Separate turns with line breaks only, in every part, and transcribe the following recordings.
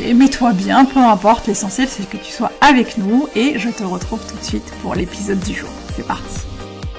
mets-toi bien, peu importe, l'essentiel c'est que tu sois avec nous et je te retrouve tout de suite pour l'épisode du jour. C'est parti.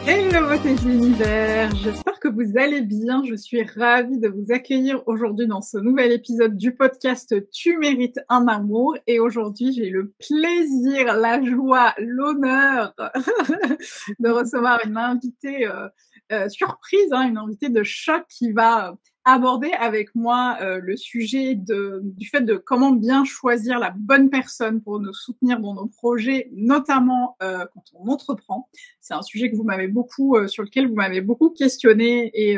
Hello de l'univers, j'espère que vous allez bien, je suis ravie de vous accueillir aujourd'hui dans ce nouvel épisode du podcast Tu mérites un amour. Et aujourd'hui j'ai le plaisir, la joie, l'honneur de recevoir une invitée euh, euh, surprise, hein, une invitée de choc qui va aborder avec moi euh, le sujet de, du fait de comment bien choisir la bonne personne pour nous soutenir dans nos projets, notamment euh, quand on entreprend. C'est un sujet que vous m'avez beaucoup, euh, sur lequel vous m'avez beaucoup questionné et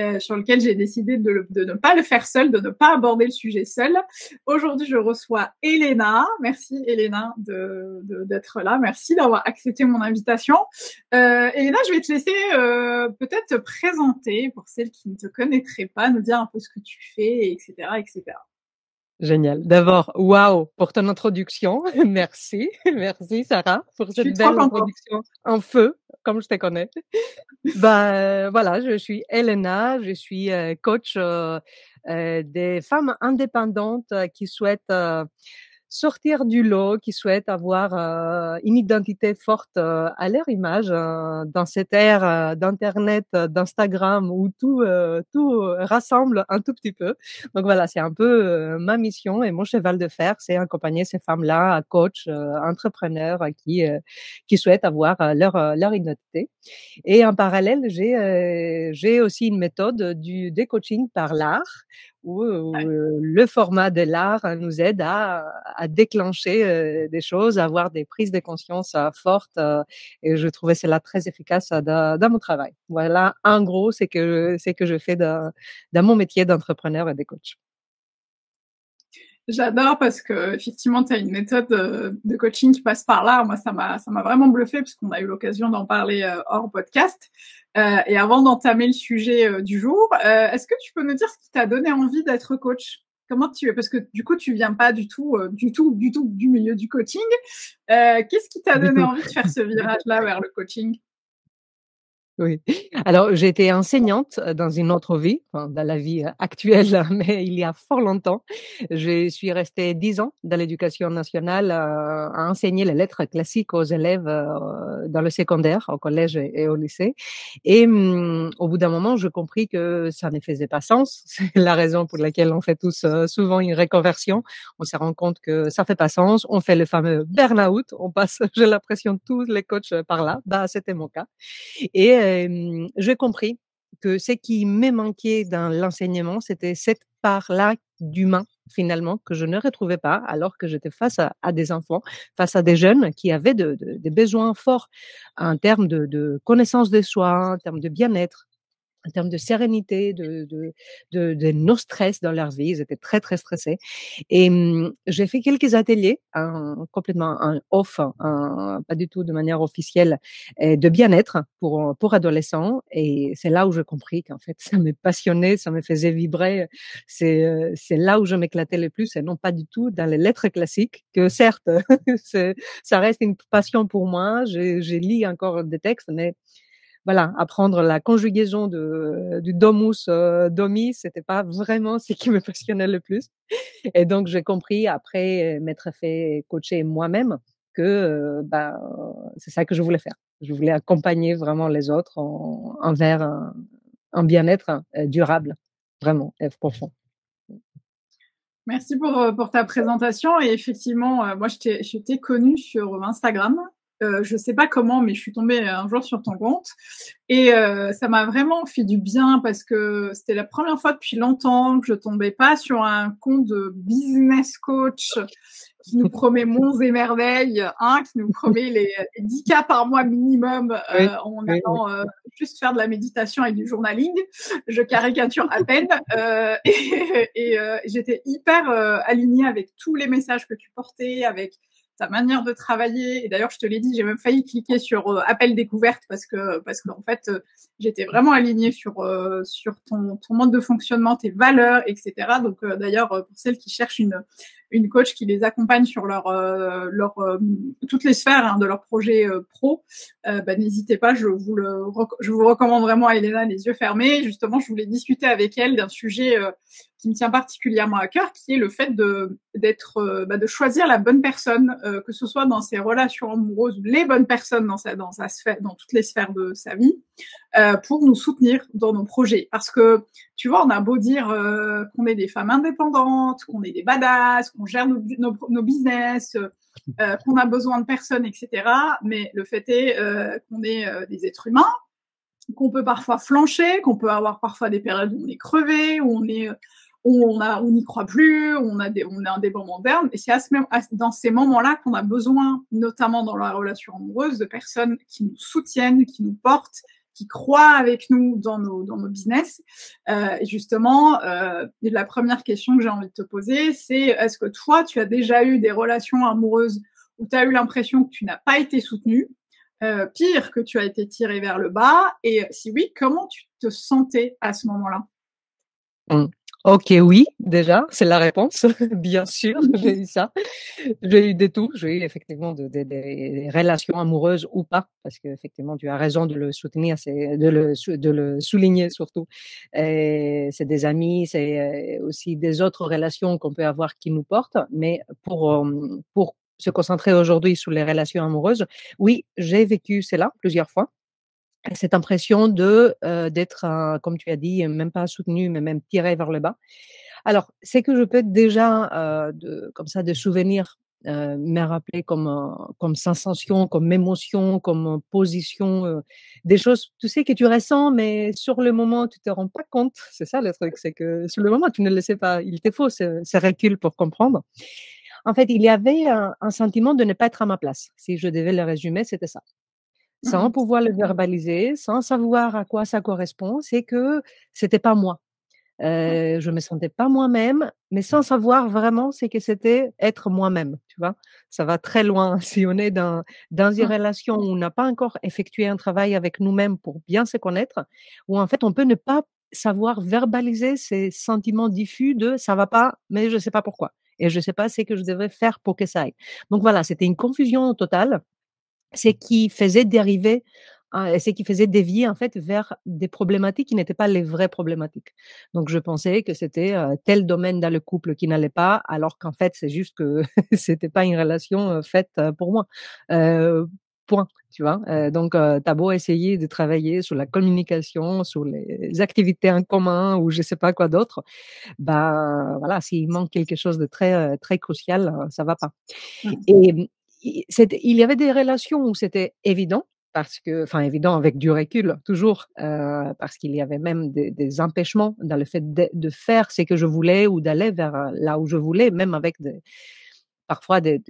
euh, sur lequel j'ai décidé de, ne pas le faire seul, de ne pas aborder le sujet seul. Aujourd'hui, je reçois Elena. Merci Elena d'être de, d'être là. Merci d'avoir accepté mon invitation. Euh, Elena, je vais te laisser euh, peut-être te présenter pour celles qui ne te connaîtraient pas, nous dire un peu ce que tu fais, etc., etc.
Génial. D'abord, waouh pour ton introduction. Merci, merci Sarah pour cette belle introduction en feu, comme je te connais. bah voilà, je suis Elena, je suis euh, coach euh, euh, des femmes indépendantes qui souhaitent sortir du lot, qui souhaitent avoir euh, une identité forte euh, à leur image euh, dans cette ère d'internet, d'Instagram où tout tout rassemble un tout petit peu. Donc voilà, c'est un peu ma mission et mon cheval de fer, c'est accompagner ces femmes-là, coachs, entrepreneurs qui qui souhaitent avoir leur leur identité. Et en parallèle, j'ai j'ai aussi une méthode du des coaching par l'art où, le format de l'art nous aide à, à déclencher des choses, à avoir des prises de conscience fortes. et je trouvais cela très efficace dans, dans mon travail. Voilà, en gros, c'est que c'est que je fais dans, dans mon métier d'entrepreneur et de coach.
J'adore parce que effectivement, tu as une méthode de coaching qui passe par là. Moi, ça m'a ça m'a vraiment bluffé puisqu'on a eu l'occasion d'en parler hors podcast. Euh, et avant d'entamer le sujet euh, du jour, euh, est-ce que tu peux nous dire ce qui t'a donné envie d'être coach? Comment tu es? Parce que du coup, tu viens pas du tout, du tout, du tout du milieu du coaching. Qu'est-ce qui t'a donné envie de faire ce virage-là vers le coaching?
Oui. Alors, été enseignante euh, dans une autre vie, dans la vie euh, actuelle, mais il y a fort longtemps. Je suis restée dix ans dans l'éducation nationale euh, à enseigner les lettres classiques aux élèves dans le secondaire, au collège et au lycée. Et hum, au bout d'un moment, je compris que ça ne faisait pas sens. C'est la raison pour laquelle on fait tous souvent une reconversion. On se rend compte que ça fait pas sens. On fait le fameux burn-out. On passe, j'ai l'impression, tous les coachs par là. Bah, c'était mon cas. Et j'ai compris que ce qui me manquait dans l'enseignement, c'était cette part-là d'humain finalement que je ne retrouvais pas alors que j'étais face à, des enfants, face à des jeunes qui avaient des besoins forts en termes de, de connaissance de soi, en termes de bien-être, en termes de sérénité, de, de, de, de no stress dans leur vie. Ils étaient très, très stressés. Et mmh, j'ai fait quelques ateliers, complètement en off, pas du tout de manière officielle, de bien-être pour, pour adolescents. Et c'est là où j'ai compris qu'en fait, ça me passionnait, ça me faisait vibrer. C'est, euh, c'est là où je m'éclatais le plus et non pas du tout dans les lettres classiques, que certes, ça reste une passion pour moi. J'ai, j'ai lu encore des textes, mais voilà, apprendre la conjugaison de, du domus euh, domi, c'était pas vraiment ce qui me passionnait le plus. Et donc j'ai compris après m'être fait coacher moi-même que bah, c'est ça que je voulais faire. Je voulais accompagner vraiment les autres en, envers un, un bien-être durable, vraiment, et profond.
Merci pour, pour ta présentation. Et effectivement, moi, je t'ai connue sur Instagram euh, je sais pas comment, mais je suis tombée un jour sur ton compte et euh, ça m'a vraiment fait du bien parce que c'était la première fois depuis longtemps que je tombais pas sur un compte de business coach qui nous promet monts et merveilles, hein, qui nous promet les, 10 cas par mois minimum euh, en allant euh, juste faire de la méditation et du journaling. Je caricature à peine euh, et, et j'étais hyper alignée avec tous les messages que tu portais, avec manière de travailler. Et d'ailleurs, je te l'ai dit, j'ai même failli cliquer sur euh, appel découverte parce que parce qu'en fait, euh, j'étais vraiment alignée sur euh, sur ton ton mode de fonctionnement, tes valeurs, etc. Donc d'ailleurs, pour celles qui cherchent une une coach qui les accompagne sur leur leur toutes les sphères hein, de leur projet pro, bah, n'hésitez pas, je vous le je vous recommande vraiment à Elena les yeux fermés. Justement, je voulais discuter avec elle d'un sujet qui me tient particulièrement à cœur, qui est le fait de d'être, euh, bah, de choisir la bonne personne, euh, que ce soit dans ses relations amoureuses, les bonnes personnes dans sa dans sa sphère, dans toutes les sphères de sa vie, euh, pour nous soutenir dans nos projets. Parce que tu vois, on a beau dire qu'on est des femmes indépendantes, qu'on est des badass, qu'on gère nos, nos, nos business, qu'on a besoin de personnes, etc. Mais le fait est qu'on est des êtres humains qu'on peut parfois flancher, qu'on peut avoir parfois des périodes où on est crevé, où on est on a, on n'y croit plus, on a des, on a un débat moderne. Et c'est à ce même, dans ces moments-là qu'on a besoin, notamment dans la relation amoureuse, de personnes qui nous soutiennent, qui nous portent, qui croient avec nous dans nos, dans nos business. Euh, justement, euh, la première question que j'ai envie de te poser, c'est est-ce que toi, tu as déjà eu des relations amoureuses où tu as eu l'impression que tu n'as pas été soutenu, euh, pire que tu as été tiré vers le bas, et si oui, comment tu te sentais à ce moment-là?
Mmh. Ok, oui, déjà, c'est la réponse. Bien sûr, j'ai eu ça. J'ai eu des tout. J'ai eu effectivement des relations amoureuses ou pas, parce qu'effectivement, tu as raison de le soutenir, c'est de le, de le souligner surtout. C'est des amis, c'est euh, aussi des autres relations qu'on peut avoir qui nous portent. Mais pour euh, pour se concentrer aujourd'hui sur les relations amoureuses, oui, j'ai vécu cela plusieurs fois cette impression de d'être, comme tu as dit, même pas soutenu, mais même tiré vers le bas. Alors, c'est que je peux déjà, de, comme ça, de souvenirs, me rappeler comme comme sensation, comme émotion, comme position, des choses, tu sais que tu ressens, mais sur le moment, tu te rends pas compte. C'est ça le truc, c'est que sur le moment, tu ne le sais pas. Il te faut ce, ce recul pour comprendre. En fait, il y avait un, un, sentiment de ne pas être à ma place. Si je devais le résumer, c'était ça sans mmh pouvoir le verbaliser, sans savoir à quoi ça correspond, c'est que c'était pas moi. Euh, je me sentais pas moi-même, mais sans savoir vraiment c'est que c'était être moi-même, tu vois? Ça va très loin. Si on est dans, dans une relation où on n'a pas encore effectué un travail avec nous-mêmes pour bien se connaître, où en fait on peut ne pas savoir verbaliser ces sentiments diffus de ça va pas, mais je sais pas pourquoi. Et je sais pas ce que je devrais faire pour que ça aille. Donc voilà, c'était une confusion totale c'est qui faisait dériver hein, c'est qui faisait dévier en fait vers des problématiques qui n'étaient pas les vraies problématiques. Donc je pensais que c'était tel domaine dans le couple qui n'allait pas, alors qu'en fait c'est juste que c'était pas une relation faite pour moi. Euh, point, tu vois? donc euh, t'as beau essayer de travailler sur la communication, sur les activités en commun ou je sais pas quoi d'autre, bah voilà, s'il manque quelque chose de très très crucial, ça va pas. Mmh. Et il y avait des relations où c'était évident, parce que, enfin évident avec du recul toujours, euh, parce qu'il y avait même des, des, empêchements dans le fait de, de, faire ce que je voulais ou d'aller vers euh, là où je voulais, même avec des, parfois des,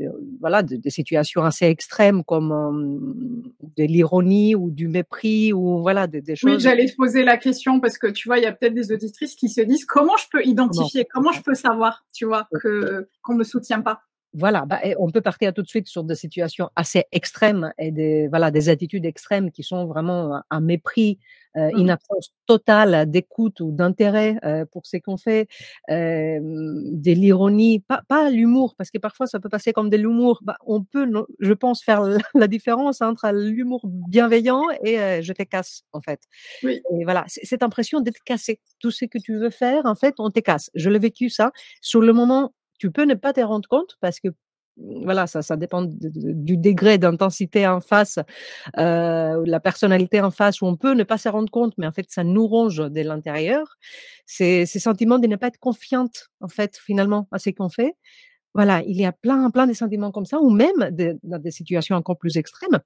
voilà des, situations assez extrêmes comme euh, de l'ironie ou du mépris ou voilà des, choses.
Oui, j'allais te poser la question parce que tu vois, il y a peut-être des auditrices qui se disent comment je peux identifier, comment je peux savoir, tu vois, que qu'on me soutient pas?
Voilà, bah, on peut partir tout de suite sur des situations assez extrêmes et des voilà des attitudes extrêmes qui sont vraiment un mépris, euh, une mmh. absence totale d'écoute ou d'intérêt euh, pour ce qu'on fait, euh, de l'ironie, pas pas l'humour parce que parfois ça peut passer comme de l'humour. Bah, on peut, je pense, faire la, différence entre l'humour bienveillant et euh, je te casse en fait. Oui. Et voilà, cette impression d'être cassé. Tout ce que tu veux faire, en fait, on te casse. Je l'ai vécu ça sur le moment tu peux ne pas te rendre compte parce que voilà, ça, ça dépend du degré d'intensité en face, euh, la personnalité en face, où on peut ne pas se rendre compte, mais en fait, ça nous ronge de l'intérieur. C'est ces sentiments de ne pas être confiante, en fait, finalement, à ce qu'on fait. Voilà, il y a plein, plein de sentiments comme ça, ou même dans des situations encore plus extrêmes,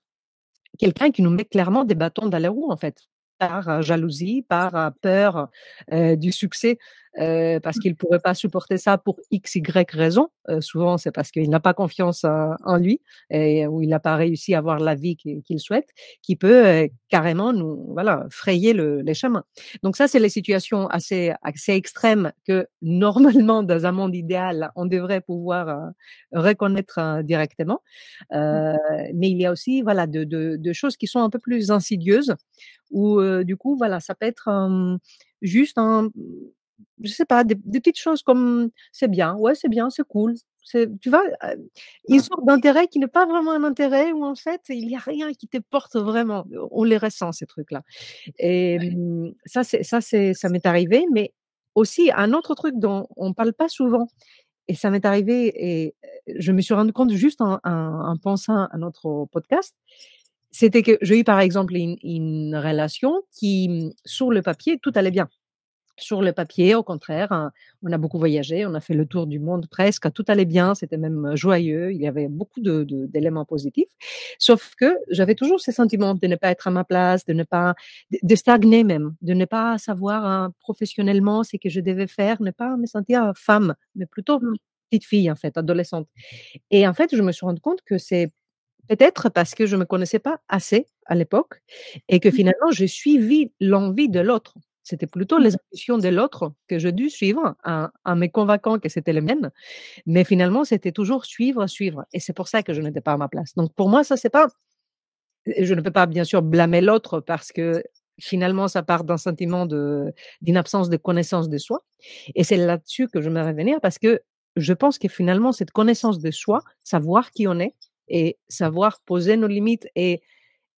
quelqu'un qui nous met clairement des bâtons dans les roues, en fait par jalousie, par peur du succès, parce mmh. qu'il pourrait pas supporter ça pour x, y raison. souvent, c'est parce qu'il n'a pas confiance en lui et ou il n'a pas réussi à avoir la vie qu'il souhaite, qui peut carrément nous voilà frayer le, les chemins. Donc ça, c'est les situations assez assez extrêmes que normalement, dans un monde idéal, on devrait pouvoir reconnaître directement. Mmh. mais il y a aussi voilà de, de, de choses qui sont un peu plus insidieuses ou du coup, voilà, ça peut être juste un, je sais pas, des, petites choses comme c'est bien, ouais, c'est bien, c'est cool. Tu vois, une sorte d'intérêt qui n'est pas vraiment un intérêt où en fait il n'y a rien qui te porte vraiment. On les ressent ces trucs-là. Et ça, c'est ça, ça m'est arrivé, mais aussi un autre truc dont on parle pas souvent. Et ça m'est arrivé et je me suis rendu compte juste en, en pensant à notre podcast, c'était que j'ai eu par exemple une, relation qui, mmh, sur le papier, tout allait bien. Sur le papier, au contraire, hein, on a beaucoup voyagé, on a fait le tour du monde presque, tout allait bien, c'était même joyeux, il y avait beaucoup d'éléments de, positifs. Sauf que j'avais toujours ce sentiment de ne pas être à ma place, de ne pas, de, stagner même, de ne pas savoir hein, professionnellement ce que je devais faire, ne pas me sentir femme, mais plutôt mmh. petite fille en fait, adolescente. Et en fait, je me suis rendu compte que c'est Peut-être parce que je me connaissais pas assez à l'époque et que mmh. finalement j'ai suivi l'envie de l'autre. C'était plutôt les ambitions de l'autre que je dû suivre en, me convainquant que c'était les miennes. Mais finalement, c'était toujours suivre, suivre. Et c'est pour ça que je n'étais pas à ma place. Donc pour moi, ça c'est pas. Je ne peux pas bien sûr blâmer l'autre parce que finalement, ça part d'un sentiment d'une absence de connaissance de soi. Et c'est là-dessus que je me revenir parce que je pense que finalement, cette connaissance de soi, savoir qui on est, et savoir poser nos limites et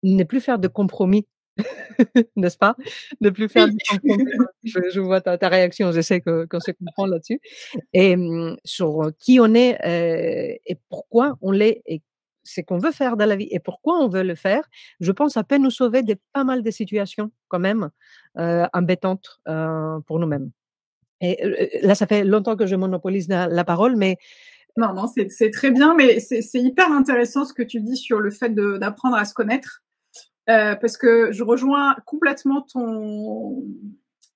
ne plus faire de compromis, n'est-ce pas? Ne plus faire de compromis. Je, vois ta, réaction, je sais qu'on se comprend là-dessus. Et mmh, sur qui on est euh, et pourquoi on l'est et ce qu'on veut faire dans la vie et pourquoi on veut le faire, je pense ça peut nous sauver de pas mal de situations quand même euh, embêtantes euh, pour nous-mêmes. Et là, ça fait longtemps que je monopolise la parole, mais
non, non, c'est très bien, mais c'est hyper intéressant ce que tu dis sur le fait d'apprendre à se connaître, euh, parce que je rejoins complètement ton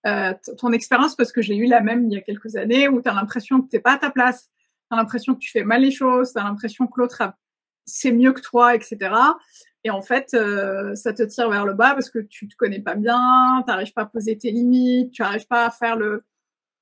euh, ton expérience parce que j'ai eu la même il y a quelques années où tu as l'impression que t'es pas à ta place, tu as l'impression que tu fais mal les choses, tu as l'impression que l'autre c'est mieux que toi, etc. Et en fait, euh, ça te tire vers le bas parce que tu te connais pas bien, tu n'arrives pas à poser tes limites, tu n'arrives pas à faire le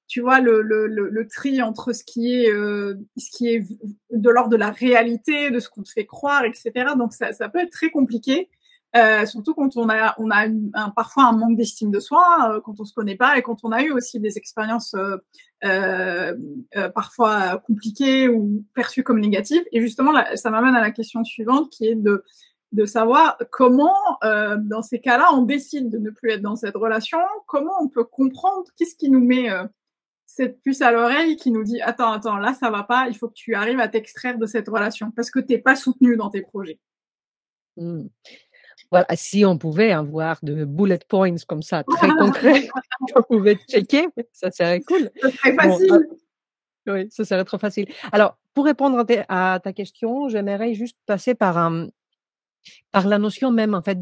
tu vois le, le, le, tri entre ce qui est euh, ce qui est de l'ordre de la réalité, de ce qu'on te fait croire, etc. Donc ça, ça peut être très compliqué, euh, surtout quand on a on a un, parfois un manque d'estime de soi, euh, quand on se connaît pas et quand on a eu aussi des expériences euh, euh, parfois compliquées ou perçues comme négatives. Et justement, ça m'amène à la question suivante qui est de de savoir comment, dans ces cas-là, on décide de ne plus être dans cette relation, comment on peut comprendre qu'est-ce qui nous met cette puce à l'oreille qui nous dit attends, attends, là ça va pas, il faut que tu arrives à t'extraire de cette relation parce que t'es pas soutenu dans tes projets.
Mmh. Voilà, si on pouvait avoir de bullet points comme ça, très concrets, on pouvait checker, ça serait cool.
Ça serait facile.
oui, ça serait trop facile. Alors, pour répondre à, ta question, j'aimerais juste passer par, un, par la notion même, en fait,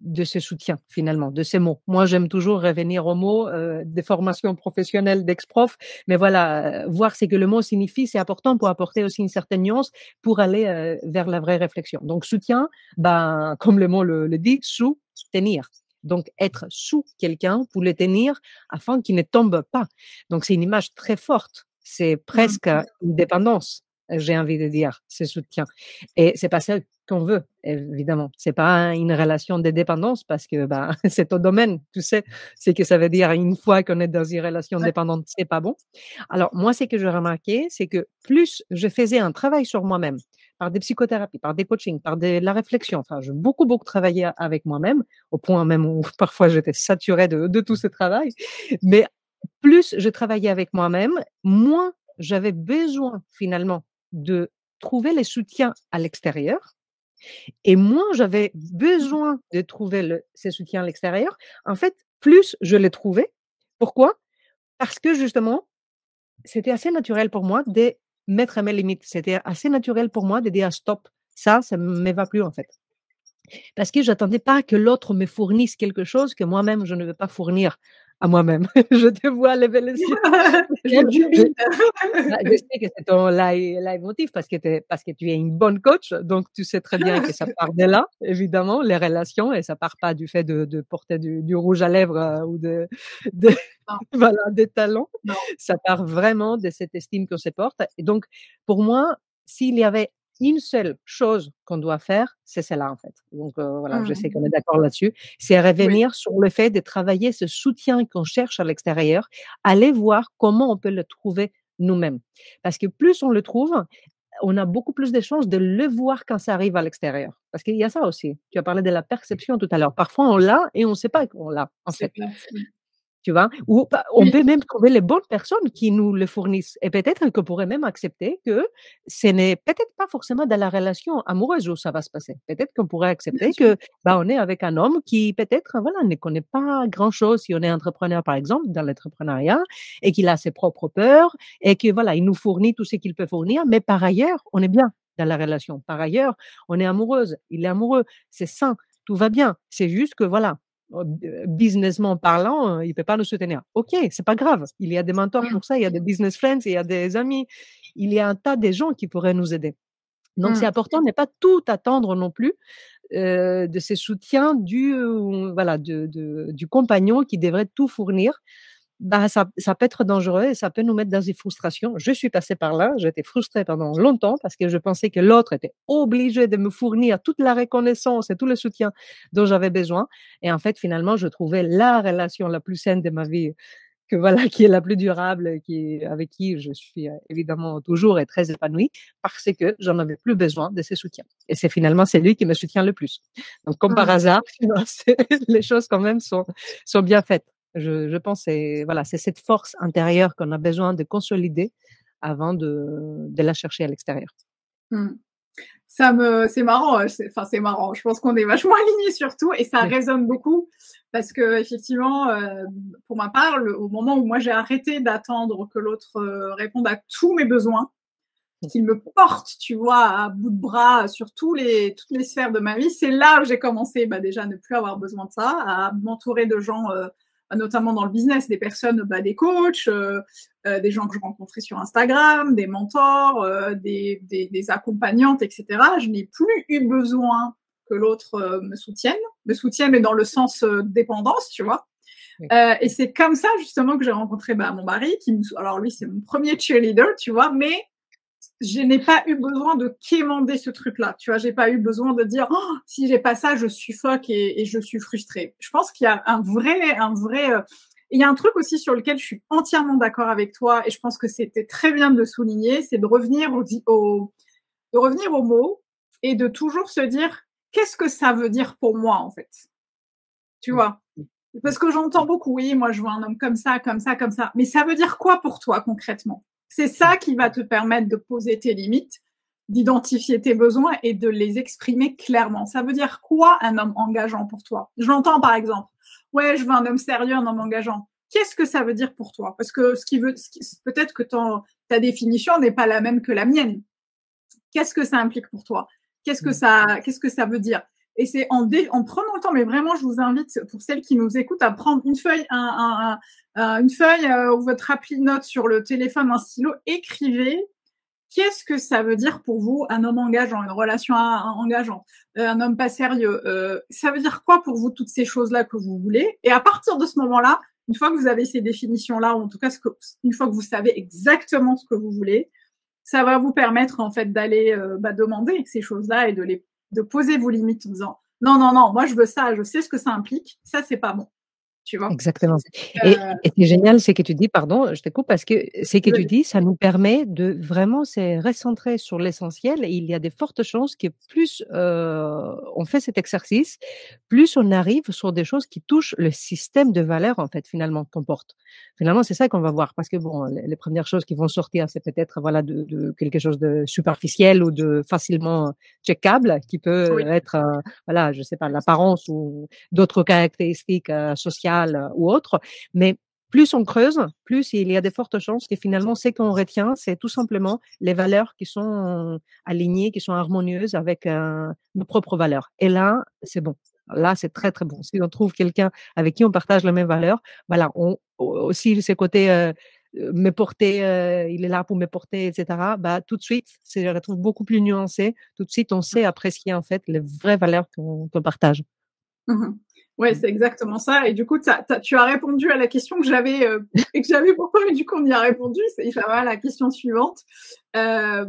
de ce soutien finalement, de ces mots. Moi, j'aime toujours revenir aux mots euh, des formations professionnelles d'ex-prof, mais voilà, euh, voir ce que le mot signifie, c'est important pour apporter aussi une certaine nuance pour aller euh, vers la vraie réflexion. Donc, soutien, ben, comme le mot le, le dit, soutenir. Donc, être sous quelqu'un pour le tenir afin qu'il ne tombe pas. Donc, c'est une image très forte. C'est mmh. presque une dépendance j'ai envie de dire, ce soutien. Et c'est pas ça qu'on veut, évidemment. C'est pas une relation de dépendance parce que bah, c'est ton domaine, tu sais, c'est que ça veut dire une fois qu'on est dans une relation dépendante, c'est pas bon. Alors moi, ce que j'ai remarqué, c'est que plus je faisais un travail sur moi-même, par des psychothérapies, par des coachings, par de la réflexion, enfin, j'ai beaucoup beaucoup travaillé avec moi-même, au point même où parfois j'étais saturée de, de tout ce travail, mais plus je travaillais avec moi-même, moins j'avais besoin finalement de trouver les soutiens à l'extérieur. Et moins j'avais besoin de trouver le, ces soutiens à l'extérieur, en fait, plus je les trouvais. Pourquoi? Parce que justement, c'était assez naturel pour moi de mettre mes limites. C'était assez naturel pour moi de dire stop. Ça, ça ne me va plus en fait. Parce que j'attendais pas que l'autre me fournisse quelque chose que moi-même je ne veux pas fournir à moi-même. je te vois lever les yeux. je, bah, je, sais que c'est ton live parce que, parce que tu es une bonne coach, donc tu sais très bien que ça part de là, évidemment, les relations, et ça part pas du fait de, de porter du, du, rouge à lèvres euh, ou de, de voilà, des talons. Ça part vraiment de cette estime qu'on se porte. Et donc, pour moi, s'il y avait une seule chose qu'on doit faire, c'est celle-là en fait. Donc euh, voilà, je sais mmh. qu'on est d'accord là-dessus. C'est revenir sur le fait de travailler ce soutien qu'on cherche à l'extérieur, aller voir comment on peut le trouver nous-mêmes. Parce que plus on le trouve, on a beaucoup plus de chances de le voir quand ça arrive à l'extérieur. Parce qu'il y a ça aussi. Tu as parlé de la perception tout à l'heure. Parfois, on l'a et on ne sait pas qu'on l'a, en fait tu vois? Ou on peut même trouver les bonnes personnes qui nous le fournissent. Et peut-être qu'on pourrait même accepter que ce n'est peut-être pas forcément dans la relation amoureuse où ça va se passer. Peut-être qu'on pourrait accepter que bah, on est avec un homme qui peut-être voilà ne connaît pas grand-chose si on est entrepreneur par exemple dans l'entrepreneuriat et qu'il a ses propres peurs et que voilà il nous fournit tout ce qu'il peut fournir, mais par ailleurs on est bien dans la relation. Par ailleurs, on est amoureuse, il est amoureux, c'est sain, tout va bien. C'est juste que voilà, businessment parlant, il peut pas nous soutenir. Ok, c'est pas grave. Il y a des mentors pour ça, il y a des business friends, il y a des amis, il y a un tas de gens qui pourraient nous aider. Donc c'est mmh. important de ne pas tout attendre non plus euh, de ces soutiens du voilà du compagnon qui devrait tout fournir bah, ça, ça peut être dangereux et ça peut nous mettre dans des frustrations. Je suis passée par là, j'étais frustrée pendant longtemps parce que je pensais que l'autre était obligé de me fournir toute la reconnaissance et tout le soutien dont j'avais besoin. Et en fait, finalement, je trouvais la relation la plus saine de ma vie que voilà, qui est la plus durable, qui avec qui je suis euh, évidemment toujours et très épanouie, parce que j'en avais plus besoin de ses soutiens. Et c'est finalement c'est lui qui me soutient le plus. Donc comme par ah. hasard, les choses quand même sont sont bien faites. Je, je pense c'est voilà, c'est cette force intérieure qu'on a besoin de consolider avant de, de la chercher à l'extérieur.
Mmh. Ça me, c'est marrant. Enfin, c'est marrant. Je pense qu'on est vachement alignés sur tout et ça résonne beaucoup parce que effectivement, euh, pour ma part, au moment où moi j'ai arrêté d'attendre que l'autre euh, réponde à tous mes besoins, mmh. qu'il me porte, tu vois, à bout de bras sur tous les toutes les sphères de ma vie, c'est là où j'ai commencé, bah déjà, à ne plus avoir besoin de ça, à m'entourer de gens euh, notamment dans le business, des personnes, bah, des coachs, euh, euh, des gens que je rencontrais sur Instagram, des mentors, euh, des, des, des, accompagnantes, etc. Je n'ai plus eu besoin que l'autre me soutienne, me soutienne, mais dans le sens dépendance, tu vois. et c'est comme ça justement que j'ai rencontré bah, mon mari, qui me, alors lui c'est mon premier cheerleader, tu vois, mais je n'ai pas eu besoin de quémander ce truc-là. Tu vois, j'ai pas eu besoin de dire oh, si j'ai pas ça, je suffoque et, et je suis frustrée. Je pense qu'il y a un vrai, un vrai. Euh, il y a un truc aussi sur lequel je suis entièrement d'accord avec toi et je pense que c'était très bien de le souligner, c'est de revenir au, au, de revenir au mot et de toujours se dire qu'est-ce que ça veut dire pour moi en fait? Tu vois? Parce que j'entends beaucoup, oui, moi je vois un homme comme ça, comme ça, comme ça. Mais ça veut dire quoi pour toi concrètement? C'est ça qui va te permettre de poser tes limites, d'identifier tes besoins et de les exprimer clairement. Ça veut dire quoi un homme engageant pour toi? Je l'entends par exemple. Ouais, je veux un homme sérieux, un homme engageant. Qu'est-ce que ça veut dire pour toi? Parce que ce qui veut, peut-être que ta définition n'est pas la même que la mienne. Qu'est-ce que ça implique pour toi? Qu'est-ce que mmh. ça, qu'est-ce que ça veut dire? Et c'est en, en prenant le temps, mais vraiment, je vous invite, pour celles qui nous écoutent, à prendre une feuille, un, un, une feuille euh, ou votre appli note sur le téléphone, un stylo, écrivez. Qu'est-ce que ça veut dire pour vous un homme engageant, une relation engageante, euh, un homme pas sérieux euh, Ça veut dire quoi pour vous toutes ces choses-là que vous voulez? Et à partir de ce moment-là, une fois que vous avez ces définitions-là, ou en tout cas, une fois que vous savez exactement ce que vous voulez, ça va vous permettre en fait d'aller bah, demander ces choses-là et de les de poser vos limites en disant non, non, non, moi je veux ça, je sais ce que ça implique, ça c'est pas bon. Tu vois?
Exactement. Et, euh et ce génial, c'est que tu dis, pardon, je te coupe, parce que c'est que tu dis, ça nous permet de vraiment se recentrer sur l'essentiel et il y a de fortes chances que plus euh, on fait cet exercice, plus on arrive sur des choses qui touchent le système de valeurs, en fait, finalement, qu'on porte. Finalement, c'est ça qu'on va voir, parce que bon, les, premières choses qui vont sortir, c'est peut-être, voilà, de, de, quelque chose de superficiel ou de facilement checkable, qui peut être, euh, voilà, je sais pas, l'apparence ou d'autres caractéristiques euh, sociales euh, ou autres. Mais plus on creuse, plus il y a de fortes chances que finalement, ce qu'on retient, c'est tout simplement les valeurs qui sont alignées, qui sont harmonieuses avec euh, nos propres valeurs. Et là, c'est bon. Là, c'est très, très bon. Si on trouve quelqu'un avec qui on partage les mêmes valeurs, voilà, on, aussi, ces côtés, euh, me porter, euh, il est là pour me porter, etc. Bah, tout de suite, je la trouve beaucoup plus nuancé. Tout de suite, on sait apprécier, en fait, les vraies valeurs qu'on, partage.
Mmh Ouais, c'est exactement ça. Et du coup, tu as répondu à la question que j'avais euh, et que j'avais pourquoi, mais du coup, on y a répondu. C'est va la question suivante. Euh,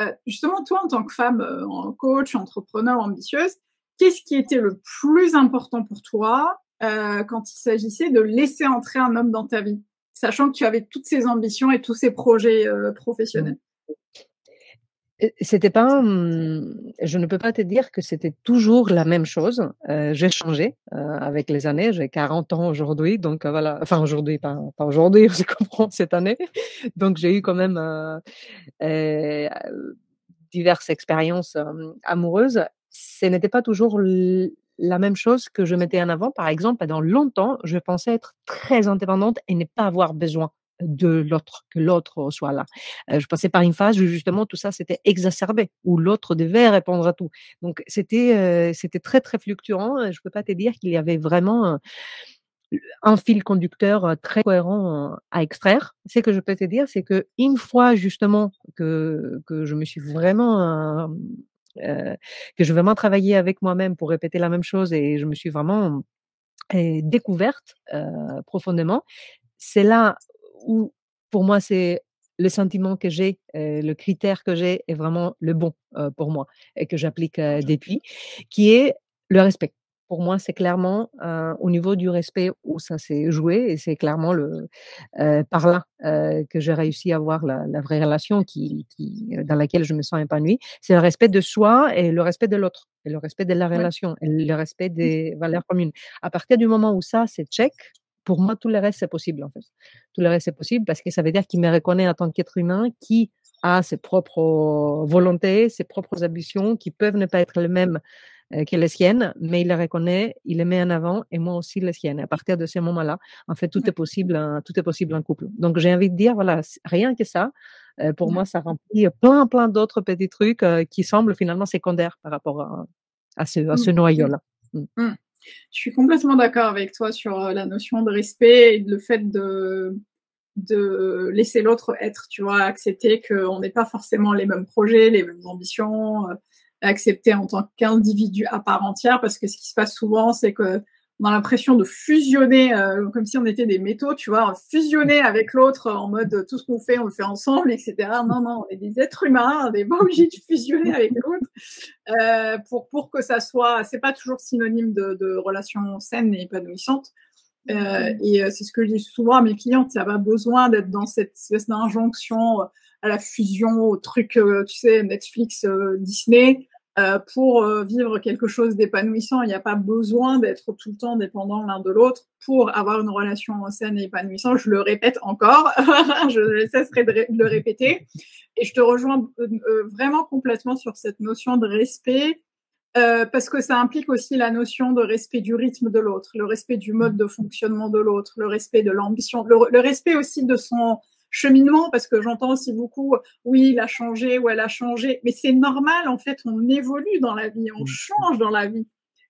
euh, justement, toi, en tant que femme, euh, coach, entrepreneur, ambitieuse, qu'est-ce qui était le plus important pour toi euh, quand il s'agissait de laisser entrer un homme dans ta vie, sachant que tu avais toutes ces ambitions et tous ces projets professionnels?
C'était pas, je ne peux pas te dire que c'était toujours la même chose. Euh, j'ai changé euh, avec les années. J'ai 40 ans aujourd'hui, donc euh, voilà. Enfin aujourd'hui, pas, pas aujourd'hui, je comprends cette année. Donc j'ai eu quand même diverses expériences amoureuses. Ce n'était pas toujours la même chose que je mettais en avant. Par exemple, pendant longtemps, je pensais être très indépendante et ne pas avoir besoin de l'autre, que l'autre soit là. je passais par une phase où justement tout ça s'était exacerbé, où l'autre devait répondre à tout. Donc c'était c'était très très fluctuant. Je peux pas te dire qu'il y avait vraiment un fil conducteur très cohérent à extraire. Ce que je peux te dire, c'est que une fois justement que que je me suis vraiment euh, que je vraiment travaillé avec moi-même pour répéter la même chose et je me suis vraiment découverte profondément. C'est là où pour moi c'est le sentiment que j'ai, le critère que j'ai est vraiment le bon pour moi et que j'applique depuis, qui est le respect. Pour moi, c'est clairement au niveau du respect où ça s'est joué et c'est clairement le par là que j'ai réussi à avoir la, la vraie relation qui, qui, dans laquelle je me sens épanouie. C'est le respect de soi et le respect de l'autre et le respect de la relation et le respect mmh. des valeurs communes. À partir du moment où ça c'est check, pour moi, tout le reste, c'est possible, en fait. Tout le reste, c'est possible parce que ça veut dire qu'il me reconnaît en tant qu'être humain qui a ses propres volontés, ses propres ambitions, qui peuvent ne pas être les mêmes euh, que les siennes, mais il les reconnaît, il les met en avant et moi aussi les siennes. à partir de ce moment-là, en fait, tout est possible, tout est possible en couple. Donc, j'ai envie de dire, voilà, rien que ça, euh, pour moi, ça remplit plein, plein d'autres petits trucs euh, qui semblent finalement secondaires par rapport à, à ce, à ce mmh. noyau-là. Mmh.
Je suis complètement d'accord avec toi sur euh, la notion de respect et le fait de de laisser l'autre être, tu vois, accepter qu'on n'ait pas forcément les mêmes projets, les mêmes ambitions, euh, accepter en tant qu'individu à part entière, parce que ce qui se passe souvent, c'est que l'impression de fusionner, euh, comme si on était des métaux, tu vois, fusionner avec l'autre en mode tout ce qu'on fait, on le fait ensemble, etc. Non, non, on des êtres humains, on n'est pas obligé de fusionner avec l'autre euh, pour pour que ça soit. C'est pas toujours synonyme de, de relations saines et épanouissantes. Euh, et c'est ce que je dis souvent à mes clientes, n'y a besoin d'être dans cette espèce d'injonction à la fusion, au truc, tu sais, Netflix, Disney. Euh, pour euh, vivre quelque chose d'épanouissant, il n'y a pas besoin d'être tout le temps dépendant l'un de l'autre pour avoir une relation saine et épanouissante. Je le répète encore, je cesserai de, le répéter. Et je te rejoins euh, vraiment complètement sur cette notion de respect, parce que ça implique aussi la notion de respect du rythme de l'autre, le respect du mode de fonctionnement de l'autre, le respect de l'ambition, le respect aussi de son cheminement, parce que j'entends aussi beaucoup, oui, il a changé ou elle a changé, mais c'est normal, en fait, on évolue dans la vie, on mm. change dans la vie.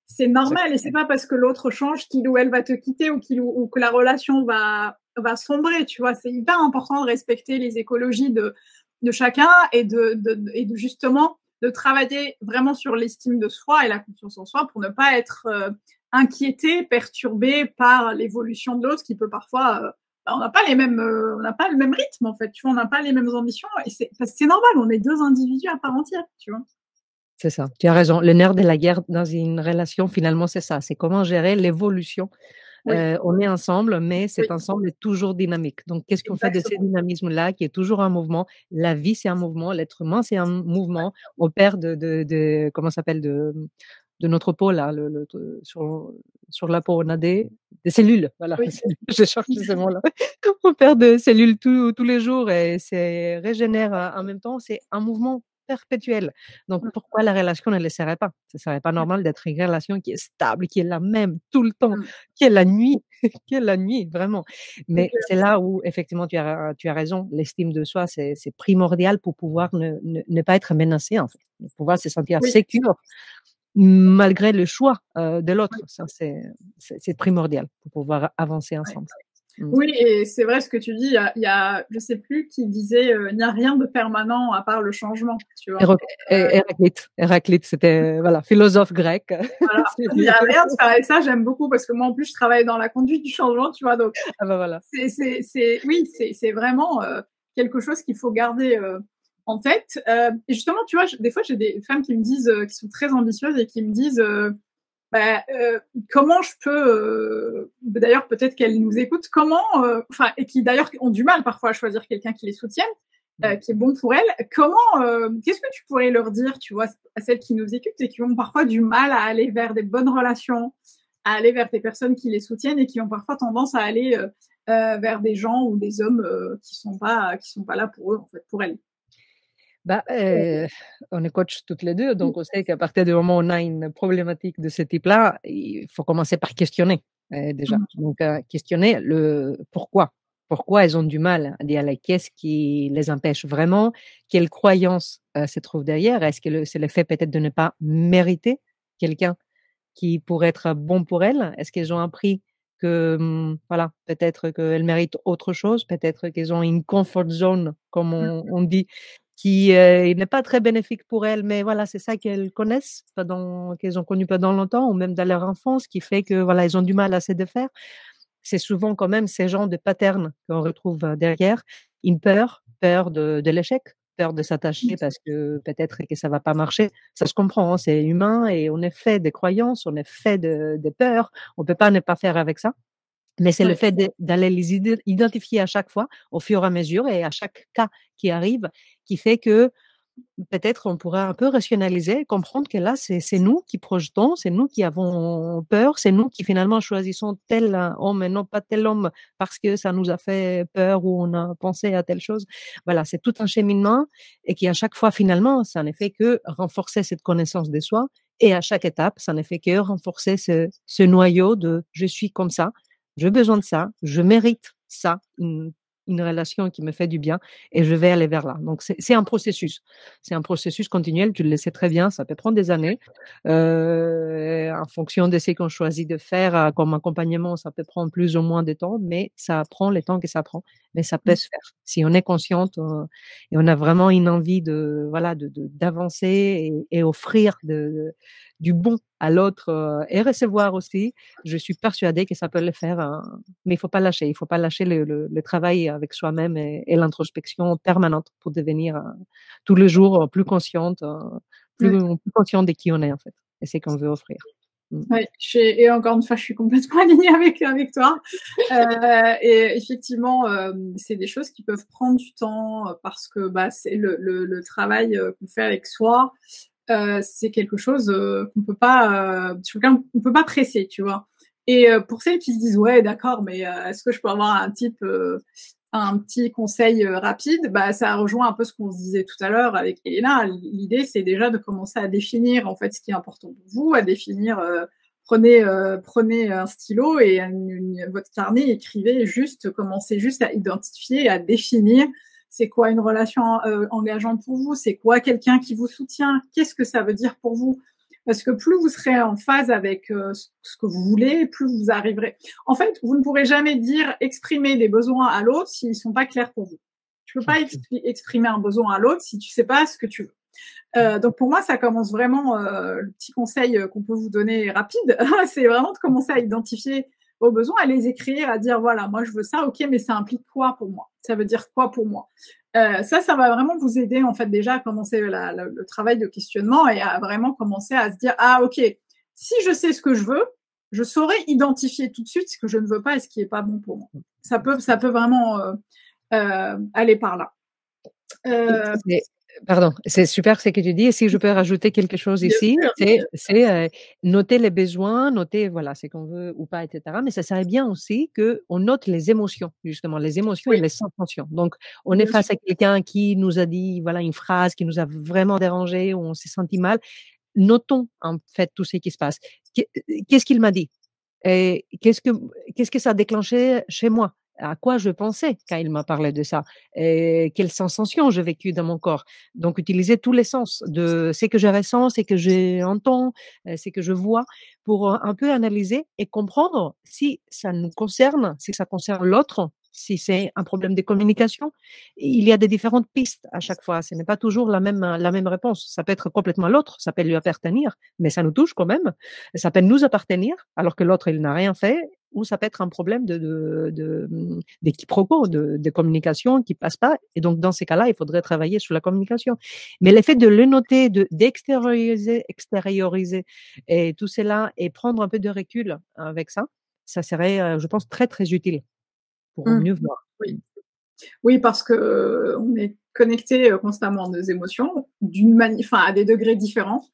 C'est normal et c'est pas parce que l'autre change qu'il ou elle va te quitter ou qu'il ou que la relation va va sombrer, tu vois. C'est hyper important de respecter les écologies de de chacun et de, de, et de justement de travailler vraiment sur l'estime de soi et la confiance en soi pour ne pas être euh, inquiété, perturbé par l'évolution de l'autre qui peut parfois euh, on n'a pas les mêmes, euh, on n'a pas le même rythme en fait. Tu vois, on n'a pas les mêmes ambitions et c'est, c'est normal. On est deux individus à part entière, tu vois.
C'est ça. Tu as raison. Le nerf de la guerre dans une relation, finalement, c'est ça. C'est comment gérer l'évolution on est ensemble, mais cet ensemble est toujours dynamique. Donc, qu'est-ce qu'on fait de ce dynamisme-là qui est toujours un mouvement? La vie, c'est un mouvement. L'être humain, c'est un mouvement. On perd de, de, de comment s'appelle de de notre peau là, le, sur, sur la peau, on a des, des cellules. Voilà, je cherche ce mot-là. on perd des cellules tous les jours et c'est régénère en même temps. C'est un mouvement perpétuel. Donc, mmh. pourquoi la relation ne le serait pas? Ce serait pas normal d'être une relation qui est stable, qui est la même tout le temps, mmh. qui est la nuit, qui est la nuit, vraiment. Mais c'est là où, effectivement, tu as, tu as raison. L'estime de soi, c'est primordial pour pouvoir ne, ne, pas être menacé, en fait. Pour pouvoir se sentir oui malgré le choix de l'autre. Ça, c'est primordial pour pouvoir avancer ensemble.
Mmh. Oui, et c'est vrai ce que tu dis. Il y a, il y a je sais plus qui disait, il n'y a rien de permanent à part le changement. Tu vois.
Héraclite, Héraclite, c'était voilà philosophe grec.
Voilà. il n'y a rien de faire ça. J'aime beaucoup parce que moi en plus je travaille dans la conduite du changement, tu vois. Donc
ah bah voilà.
C'est oui, c'est vraiment quelque chose qu'il faut garder en tête. Euh, et justement, tu vois, des fois, j'ai des femmes qui me disent, euh, qui sont très ambitieuses et qui me disent, euh, bah, comment je peux, d'ailleurs, peut-être qu'elles nous écoutent, comment, enfin, et qui d'ailleurs ont du mal parfois à choisir quelqu'un qui les soutienne, mmh. qui est bon pour elles. Comment, qu'est-ce que tu pourrais leur dire, tu vois, à celles qui nous écoutent et qui ont parfois du mal à aller vers des bonnes relations, à aller vers des personnes qui les soutiennent et qui ont parfois tendance à aller vers des gens ou des hommes qui sont pas, qui sont pas là pour eux, en fait, pour elles?
Bah, euh, on est coach toutes les deux, donc on sait qu'à partir du moment où on a une problématique de ce type-là, il faut commencer par questionner euh, déjà. Mmh. Donc euh, questionner le pourquoi, pourquoi elles ont du mal à dire qu'est-ce qui les empêche vraiment, quelle croyance se trouve derrière, est-ce que c'est le fait peut-être de ne pas mériter quelqu'un qui pourrait être bon pour elles, est-ce qu'elles ont appris que mmh, voilà, peut-être qu'elles méritent autre chose, peut-être qu'elles ont une comfort zone, comme mmh. on, on dit, qui euh, n'est pas très bénéfique pour elles, mais voilà, c'est ça qu'elles connaissent, qu'elles ont connu pendant longtemps, ou même dans leur enfance, qui fait que voilà, elles ont du mal à se défaire. C'est souvent quand même ces genres de patterns qu'on retrouve euh, derrière, une peur, peur de, de l'échec, peur de s'attacher parce que peut-être que ça va pas marcher. Ça se comprend, hein, c'est humain et on est fait des croyances, on est fait de, de peurs. On peut pas ne pas faire avec ça. Mais c'est le fait d'aller les identifier à chaque fois, au fur et à mesure, et à chaque cas qui arrive, qui fait que peut-être on pourrait un peu rationaliser, comprendre que là, c'est nous qui projetons, c'est nous qui avons peur, c'est nous qui finalement choisissons tel homme et non pas tel homme parce que ça nous a fait peur ou on a pensé à telle chose. Voilà, c'est tout un cheminement et qui à chaque fois finalement, ça n'est fait que renforcer cette connaissance de soi et à chaque étape, ça n'est fait que renforcer ce, ce noyau de je suis comme ça, j'ai besoin de ça, je mérite ça, une, relation qui me fait du bien et je vais aller vers là. Donc c'est un processus, c'est un processus continuel, tu le sais très bien, ça peut prendre des années. Euh, en fonction de ce qu'on choisit de faire euh, comme accompagnement, ça peut prendre plus ou moins de temps, mais ça prend le temps que ça prend, mais ça peut mmh. se faire. Si on est consciente euh, et on a vraiment une envie de voilà de d'avancer et, et, offrir de, du bon à l'autre euh, et recevoir aussi, je suis persuadée que ça peut le faire. Hein. Mais il faut pas lâcher, il faut pas lâcher le, le, travail avec soi-même et, et l'introspection permanente pour devenir euh, tous les jours plus consciente, euh, plus, plus consciente de qui on est en fait et c'est qu'on veut offrir.
Mm. Oui, et encore une fois, je suis complètement alignée avec toi. Euh, et effectivement, euh, c'est des choses qui peuvent prendre du temps parce que bah c'est le, travail qu'on fait avec soi. Euh, c'est quelque chose euh, qu'on peut pas, euh, peut pas presser, tu vois. Et pour celles qui se disent ouais d'accord, mais est-ce que je peux avoir un type, un petit conseil rapide Bah ça rejoint un peu ce qu'on se disait tout à l'heure avec Elena. L'idée c'est déjà de commencer à définir en fait ce qui est important pour vous, à définir. prenez prenez un stylo et votre carnet, écrivez juste, commencez juste à identifier, à définir c'est quoi une relation euh, engageante pour vous C'est quoi quelqu'un qui vous soutient Qu'est-ce que ça veut dire pour vous Parce que plus vous serez en phase avec euh, ce que vous voulez, plus vous arriverez. En fait, vous ne pourrez jamais dire exprimer des besoins à l'autre s'ils sont pas clairs pour vous. Tu peux pas exprimer un besoin à l'autre si tu sais pas ce que tu veux. Euh, donc pour moi, ça commence vraiment. le petit conseil qu'on peut vous donner rapide, c'est vraiment de commencer à identifier vos besoins, à les écrire, à dire voilà, moi je veux ça, ok, mais ça implique quoi pour moi? Ça veut dire quoi pour moi? Euh, Ça, ça va vraiment vous aider en fait déjà à commencer le travail de questionnement et à vraiment commencer à se dire ah ok, si je sais ce que je veux, je saurais identifier tout de suite ce que je ne veux pas et ce qui est pas bon pour moi. Ça peut, vraiment euh, euh, aller par là.
Pardon, c'est super ce que tu dis. Et si je peux rajouter quelque chose ici, c'est euh, noter les besoins, noter voilà ce qu'on veut ou pas, etc. Mais ça serait bien aussi que on note les émotions, justement, les émotions et les sensations. Donc, on est face à quelqu'un qui nous a dit voilà une phrase qui nous a vraiment dérangé ou on s'est senti mal. Notons en fait tout ce qui se passe. Qu'est-ce qu'il m'a dit? Et qu'est-ce que qu'est-ce que ça a déclenché chez moi? À quoi je pensais quand il m'a parlé de ça, et quelles sensations j'ai vécues dans mon corps. Donc, utiliser tous les sens de ce que je ressens, ce que j'entends, euh, ce que je vois, pour un peu analyser et comprendre si ça nous concerne, si ça concerne l'autre, si c'est un problème de communication. Il y a des différentes pistes à chaque fois. Ce n'est pas toujours la même, la même réponse. Ça peut être complètement l'autre, ça peut lui appartenir, mais ça nous touche quand même. Ça peut nous appartenir, alors que l'autre, il n'a rien fait ou ça peut être un problème de, de, de, de, de communication qui passe pas. Et donc, dans ces cas-là, il faudrait travailler sur la communication. Mais l'effet de le noter, de, d'extérioriser, extérioriser et tout cela et prendre un peu de recul avec ça, ça serait, euh, je pense, très, très utile pour mmh. mieux voir.
Oui. Oui, parce que euh, on est connecté euh, constamment à nos émotions, d'une à des degrés différents.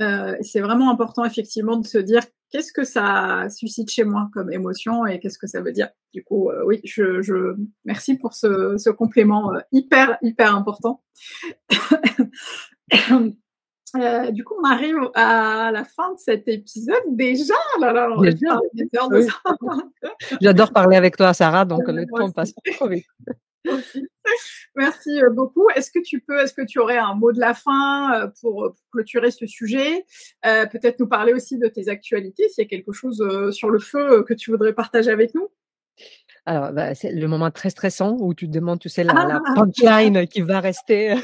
Euh, c'est vraiment important effectivement de se dire qu'est-ce que ça suscite chez moi comme émotion et qu'est-ce que ça veut dire? Du coup, euh, oui, je, je, merci pour ce, ce complément euh, hyper hyper important. Du coup, on arrive à la fin de cet épisode déjà. Là, là,
J'adore parler avec toi, Sarah, donc le temps passe trop vite.
Merci euh, beaucoup. Est-ce que tu peux, est-ce que tu aurais un mot de la fin euh, pour, clôturer ce sujet? Euh, Peut-être nous parler aussi de tes actualités, s'il y a quelque chose sur le feu que tu voudrais partager avec nous?
Alors, bah, c'est le moment très stressant où tu te demandes, tu sais, la, la ah! punchline qui va rester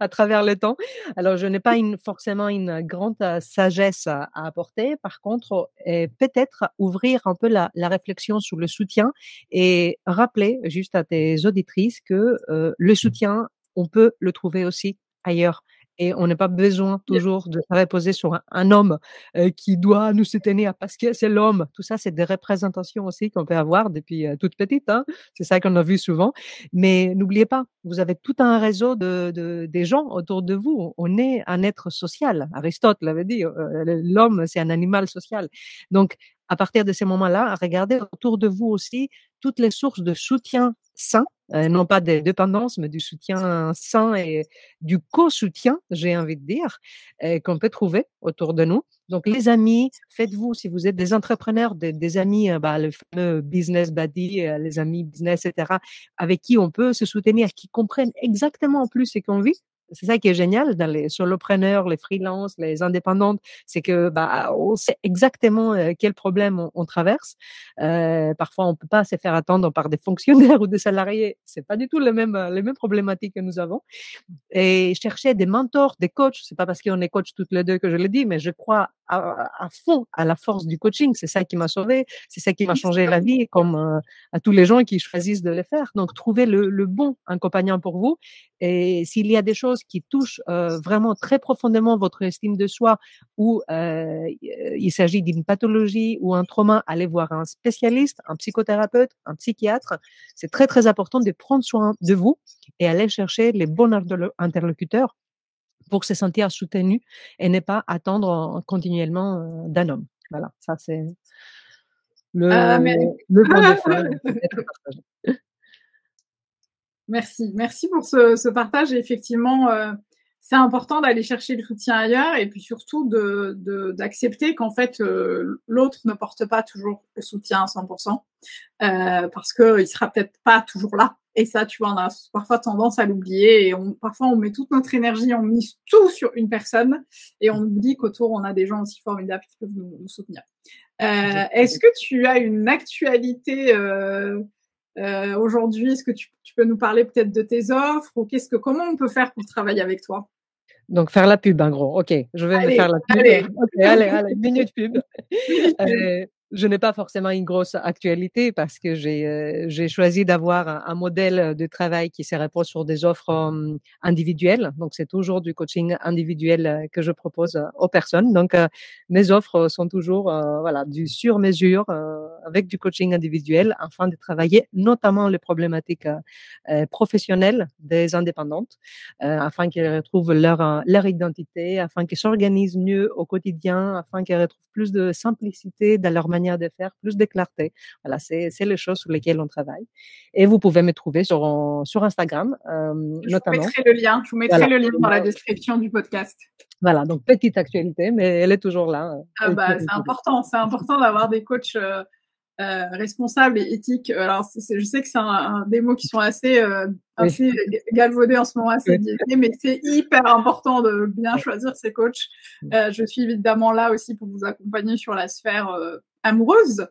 à travers le temps. Alors, je n'ai pas forcément une grande sagesse à, apporter. Par contre, peut-être ouvrir un peu la, la, réflexion sur le soutien et rappeler juste à tes auditrices que le soutien, on peut le trouver aussi ailleurs et on n'a pas besoin toujours de se reposer sur un, homme euh, qui doit nous soutenir parce que c'est l'homme. Tout ça, c'est des représentations aussi qu'on peut avoir depuis euh, toute petite. Hein. C'est ça qu'on a vu souvent. Mais n'oubliez pas, vous avez tout un réseau de, de, des gens autour de vous. On est un être social. Aristote l'avait dit. Euh, l'homme, c'est un animal social. Donc, à partir de ces moments-là, regardez autour de vous aussi toutes les sources de soutien sain, euh, non pas de dépendance, mais du soutien sain et du co-soutien, j'ai envie de dire, euh, qu'on peut trouver autour de nous. Donc, les amis, faites-vous, si vous êtes des entrepreneurs, des, amis, euh, bah, le fameux business buddy, les amis business, etc., avec qui on peut se soutenir, qui comprennent exactement plus ce qu'on vit, c'est ça qui est génial dans les solopreneurs, les freelances, les indépendantes, c'est que bah on sait exactement euh, quel problème on, traverse. Euh, parfois, on peut pas se faire attendre par des fonctionnaires ou des salariés. C'est pas du tout les mêmes les mêmes problématiques que nous avons. Et chercher des mentors, des coachs. C'est pas parce qu'on est coach toutes les deux que je le dis, mais je crois à, fond à la force du coaching. C'est ça qui m'a sauvé, c'est ça qui m'a changé la vie, comme euh, à tous les gens qui choisissent de le faire. Donc, trouvez le, bon accompagnant pour vous. Et s'il y a des choses qui touchent euh, vraiment très profondément votre estime de soi, ou euh, il s'agit d'une pathologie ou un trauma, allez voir un spécialiste, un psychothérapeute, un psychiatre. C'est très très important de prendre soin de vous et aller chercher les bons interlocuteurs pour se sentir soutenu et ne pas attendre continuellement euh, d'un homme. Voilà, ça c'est le, ah, le bon
Merci, merci pour ce, ce partage. effectivement, euh, c'est important d'aller chercher le soutien ailleurs et puis surtout de d'accepter qu'en fait euh, l'autre ne porte pas toujours le soutien à 100% euh, parce que il sera peut-être pas toujours là. Et ça, tu vois, on a parfois tendance à l'oublier et on, parfois on met toute notre énergie, on mise tout sur une personne et on oublie qu'autour on a des gens aussi formidables qui peuvent nous, nous soutenir. Euh, Est-ce que tu as une actualité euh, euh, aujourd'hui, est-ce que tu, peux nous parler peut-être de tes offres ou qu'est-ce que comment on peut faire pour travailler avec toi?
Donc faire la pub, en gros. Ok, je vais me faire la pub. Allez, allez, allez, minute pub. Euh, je n'ai pas forcément une grosse actualité parce que j'ai euh, choisi d'avoir un, modèle de travail qui se repose sur des offres euh, individuelles. Donc c'est toujours du coaching individuel euh, que je propose aux personnes. Donc mes offres sont toujours voilà du sur mesure avec du coaching individuel afin de travailler notamment les problématiques professionnelles des indépendantes afin qu'elles retrouvent leur leur identité, afin qu'elles s'organisent mieux au quotidien, afin qu'elles retrouvent plus de simplicité dans leur manière de faire, plus de clarté. Voilà, c'est les choses sur lesquelles on travaille. Et vous pouvez me trouver sur, sur Instagram, euh,
je notamment. vous mettrai le lien. Je vous mettrai le lien dans la description du podcast.
Voilà, donc petite actualité, mais elle est toujours là.
Ah bah, c'est important, c'est important d'avoir des coachs euh, euh, responsable et éthique. Alors, je sais que c'est un, des mots qui sont assez, euh, assez galvaudés en ce moment, assez mais c'est hyper important de bien choisir ses coachs. Euh, je suis évidemment là aussi pour vous accompagner sur la sphère euh, amoureuse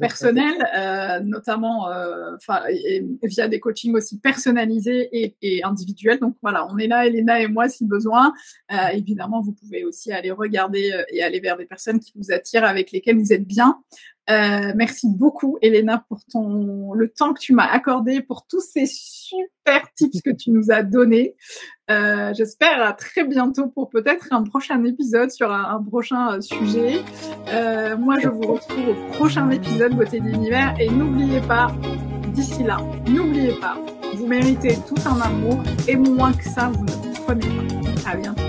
personnelle, euh, notamment euh, via des coachings aussi personnalisés et, et, individuels. Donc voilà, on est là, Elena et moi, si besoin. Euh, évidemment, vous pouvez aussi aller regarder et aller vers des personnes qui vous attirent, avec lesquelles vous êtes bien. Euh, merci beaucoup, Elena, pour ton le temps que tu m'as accordé, pour tous ces super tips que tu nous as donnés. Euh, J'espère à très bientôt pour peut-être un prochain épisode sur un, prochain euh, sujet. Euh, moi, je vous retrouve au prochain épisode Beauté d'univers et n'oubliez pas, d'ici là, n'oubliez pas, vous méritez tout un amour et moins que ça, vous ne prenez pas. À bientôt.